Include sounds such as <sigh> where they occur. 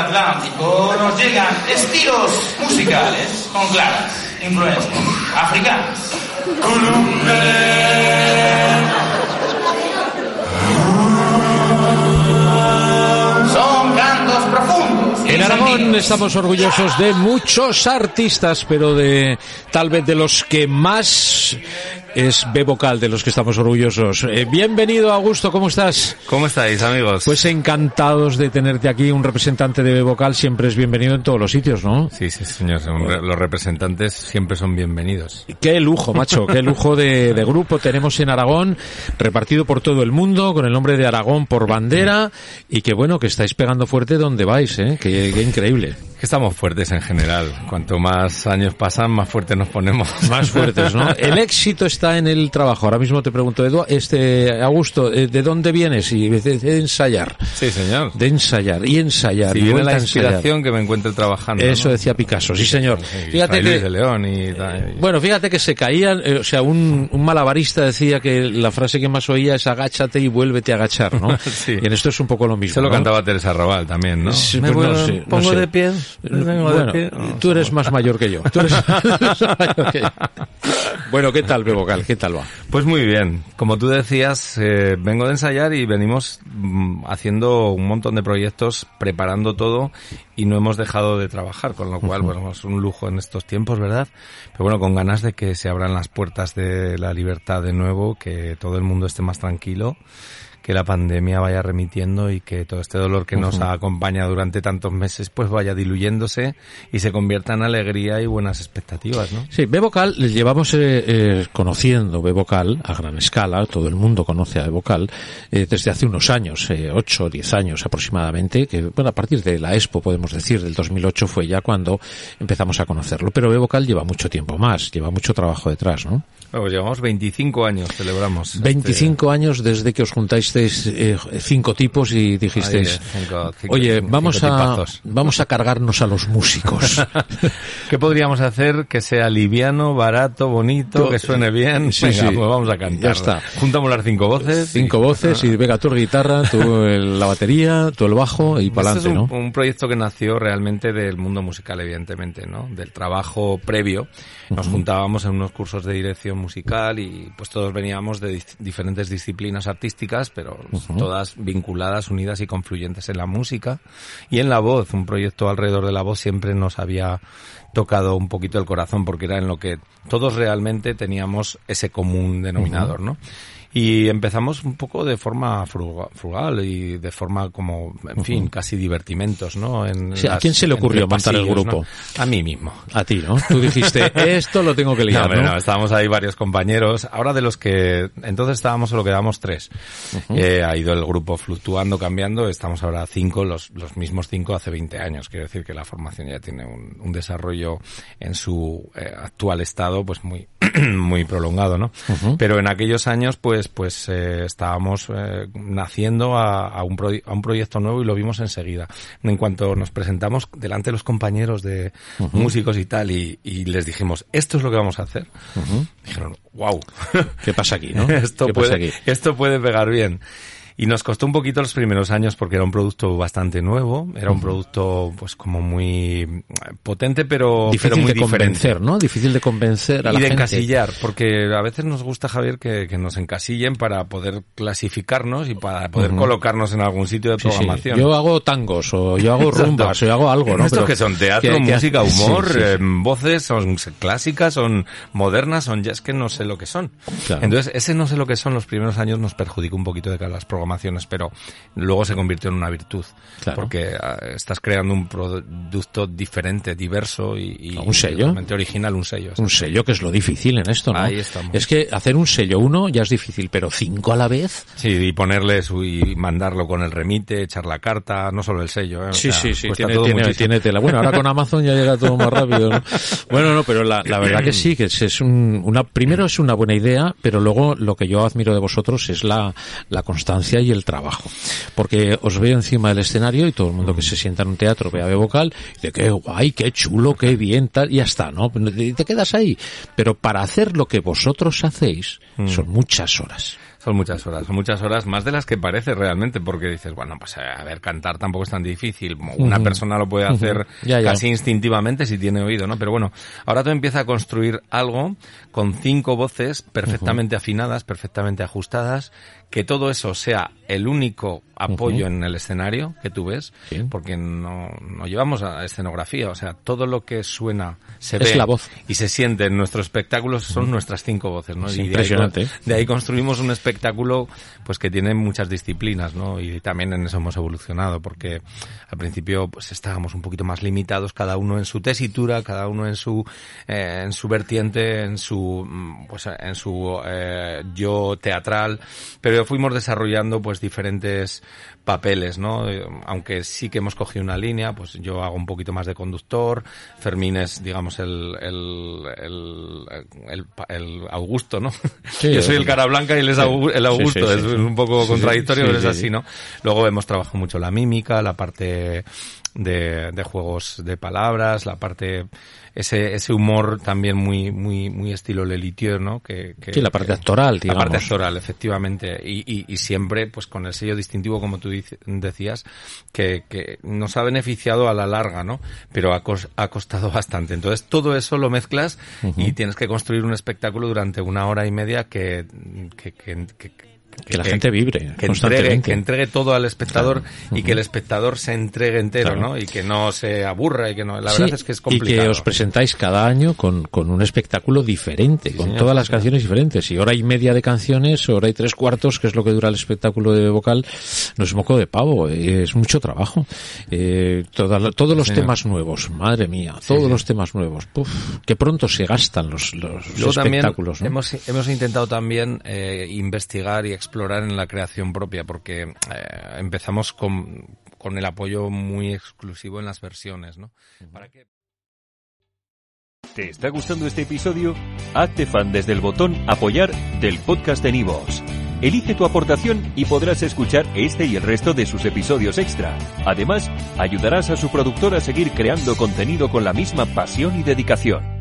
Atlántico nos llegan estilos musicales con claras influencias africanas. Son cantos profundos. En Aragón estamos orgullosos de muchos artistas, pero de tal vez de los que más es B vocal de los que estamos orgullosos. Eh, bienvenido Augusto, ¿cómo estás? ¿Cómo estáis, amigos? Pues encantados de tenerte aquí, un representante de B vocal siempre es bienvenido en todos los sitios, ¿no? Sí, sí, señor. Los representantes siempre son bienvenidos. Qué lujo, macho, qué lujo de, de grupo tenemos en Aragón, repartido por todo el mundo, con el nombre de Aragón por bandera, y que bueno, que estáis pegando fuerte donde vais, ¿eh? Qué, qué increíble. Que estamos fuertes en general. Cuanto más años pasan, más fuertes nos ponemos. <laughs> Más fuertes, ¿no? El éxito está en el trabajo. Ahora mismo te pregunto, Edu, este, Augusto, eh, ¿de dónde vienes? Y de, de ensayar. Sí, señor. De ensayar y ensayar. Si y viene la ensayar. inspiración que me encuentre trabajando. Eso ¿no? decía Picasso, sí señor. Sí, Fíjate Luis de que, León y, tal. bueno, fíjate que se caían, eh, o sea, un, un malabarista decía que la frase que más oía es agáchate y vuélvete a agachar, ¿no? <laughs> Sí. Y en esto es un poco lo mismo. Eso lo ¿no? cantaba Teresa Robal también, ¿no? Sí, Me pues no sé, pongo sé. de pie. Bueno, pie. tú eres más mayor que yo. <laughs> Tú eres <laughs> más mayor que yo. Bueno, ¿qué tal, Bebocal? ¿Qué tal va? Pues muy bien. Como tú decías, eh, vengo de ensayar y venimos mm, haciendo un montón de proyectos, preparando todo y no hemos dejado de trabajar, con lo cual, bueno, es un lujo en estos tiempos, ¿verdad? Pero bueno, con ganas de que se abran las puertas de la libertad de nuevo, que todo el mundo esté más tranquilo, que la pandemia vaya remitiendo y que todo este dolor que nos ha acompañado durante tantos meses pues vaya diluyéndose y se convierta en alegría y buenas expectativas, ¿no? Sí, B-Vocal, le llevamos eh, eh, conociendo B-Vocal a gran escala, todo el mundo conoce a B-Vocal, eh, desde hace unos años, eh, 8 o 10 años aproximadamente, que bueno, a partir de la Expo, podemos decir, del 2008 fue ya cuando empezamos a conocerlo, pero B-Vocal lleva mucho tiempo más, lleva mucho trabajo detrás, ¿no? Bueno, pues llevamos 25 años, celebramos. este- 25 años desde que os eh, cinco tipos y dijisteis, Ahí, cinco- cinco- oye, cinco vamos a, tipazos". <laughs> vamos a cargarnos a los músicos. <laughs> ¿Qué podríamos hacer que sea liviano, barato, bonito, To- que suene bien? Sí, Venga, sí. pues vamos a cantar. Ya está. Juntamos las cinco voces. Cinco y- voces y venga, tú guitarra, tú el- la batería, tú el bajo y para Este adelante, un, ¿no? un proyecto que nació realmente del mundo musical, evidentemente, ¿no? Del trabajo previo. Nos juntábamos en unos cursos de dirección musical y pues todos veníamos de dis- diferentes disciplinas artísticas, pero todas vinculadas, unidas y confluyentes en la música y en la voz. Un proyecto alrededor de la voz siempre nos había tocado un poquito el corazón porque era en lo que todos realmente teníamos ese común denominador, ¿no? Y empezamos un poco de forma fruga- frugal y de forma como, en fin, casi divertimentos, ¿no? En ¿a las- quién se le ocurrió montar el grupo? ¿no? A mí mismo. A ti, ¿no? Tú dijiste, <laughs> esto lo tengo que liar, estábamos ahí varios compañeros. Ahora de los que entonces estábamos solo quedamos tres. Eh, ha ido el grupo fluctuando, cambiando. Estamos ahora cinco, los, los mismos cinco hace 20 años. Quiero decir que la formación ya tiene un, un desarrollo en su eh, actual estado, pues muy, <clears throat> muy prolongado, ¿no? Pero en aquellos años, pues, pues eh, estábamos eh, naciendo a, a un proye- a un proyecto nuevo y lo vimos enseguida. En cuanto nos presentamos delante de los compañeros de músicos y tal y, y les dijimos, esto es lo que vamos a hacer. Dijeron, wow. ¿Qué pasa aquí, no? <laughs> esto, ¿Qué pasa puede, aquí? esto puede pegar bien. Y nos costó un poquito los primeros años porque era un producto bastante nuevo, era un producto pues como muy eh, potente pero, pero Difícil muy de diferente. convencer, ¿no? Difícil de convencer a Y la de gente. encasillar, porque a veces nos gusta, Javier, que, que nos encasillen para poder clasificarnos y para poder colocarnos en algún sitio de Sí, sí. programación. Yo hago tangos, o yo hago <laughs> rumbas, o yo hago algo, ¿no? Estos Pero que son teatro, que- que- música, humor, sí, eh, voces, son clásicas, son modernas, son jazz que no sé lo que son. Claro. Entonces, ese no sé lo que son los primeros años nos perjudicó un poquito de a las programaciones pero luego se convirtió en una virtud. Porque ah, estás creando un producto diferente, diverso y, un sello. original, un sello. Un sello que es lo difícil en esto, ¿no? Es que hacer un sello uno ya es difícil, pero cinco a la vez. Sí, y ponerle su, y mandarlo con el remite, echar la carta, no solo el sello. ¿eh? sí, sí, sí, tiene, tiene, tiene, tela. Bueno, ahora con Amazon ya llega todo más rápido. ¿no? <laughs> Bueno, no, pero la, la verdad que sí, que es, es un, una, primero es una buena idea, pero luego lo que yo admiro de vosotros es la, la constancia y el trabajo. Porque os veo encima del escenario y todo el mundo que se sienta en un teatro ve a vocal y dice, qué guay, qué chulo, qué bien, tal, y ya está, ¿no? Y te quedas ahí. Pero para hacer lo que vosotros hacéis, mm. son muchas horas. Son muchas horas, son muchas horas, más de las que parece realmente, porque dices, bueno, pues eh, a ver, cantar tampoco es tan difícil. Una persona lo puede hacer casi instintivamente si tiene oído, ¿no? Pero bueno, ahora tú empiezas a construir algo con cinco voces perfectamente afinadas, perfectamente ajustadas, que todo eso sea 자, el único apoyo en el escenario que tú ves, porque no, no, llevamos a escenografía, o sea, todo lo que suena, se es ve la voz. y se siente en nuestros espectáculos son nuestras cinco voces, ¿no? impresionante. De ahí, construimos un espectáculo pues que tiene muchas disciplinas, ¿no? Y también en eso hemos evolucionado, porque al principio pues estábamos un poquito más limitados, cada uno en su tesitura, cada uno en su eh, en su vertiente, en su mm, pues en su eh, yo teatral, pero fuimos desarrollando pues diferentes papeles, ¿no? Eh, aunque sí que hemos cogido una línea, pues yo hago un poquito más de conductor, Fermín es, digamos, el, el, el, el, Augusto, ¿no? <laughs> yo soy el cara blanca y él es el Augusto, es un poco contradictorio, pero es así, ¿no? Luego hemos trabajado mucho la mímica, la parte de, de juegos de palabras, la parte ese, ese humor también muy, muy, muy estilo Lelitier, ¿no? Que, que sí, la parte actoral, digamos. La parte actoral, efectivamente. Y, y, y siempre, pues con el sello distintivo, como tú decías, que, que nos ha beneficiado a la larga, ¿no? Pero ha, ha costado <laughs> bastante. Entonces, todo eso lo mezclas y tienes que construir un espectáculo durante una hora y media que, que, que, que que, la gente vibre que entregue, que entregue todo al espectador y que el espectador se entregue entero, ¿no? Y que no se aburra y que no, la verdad es que es complicado. Y que os presentáis cada año con, con un espectáculo diferente, con todas las canciones diferentes. Y hora y media de canciones, hora y tres cuartos, que es lo que dura el espectáculo de vocal, no es moco de pavo, es mucho trabajo. Eh, todos los temas nuevos, madre mía, todos los temas nuevos. Puf, que pronto se gastan los, los, espectáculos. hemos, hemos intentado también eh, investigar y explorar en la creación propia, porque eh, empezamos con, con, el apoyo muy exclusivo en las versiones, ¿no? ¿Para qué? ¿Te está gustando este episodio? Hazte fan desde el botón apoyar del podcast de Nivos. Elige tu aportación y podrás escuchar este y el resto de sus episodios extra. Además, ayudarás a su productor a seguir creando contenido con la misma pasión y dedicación.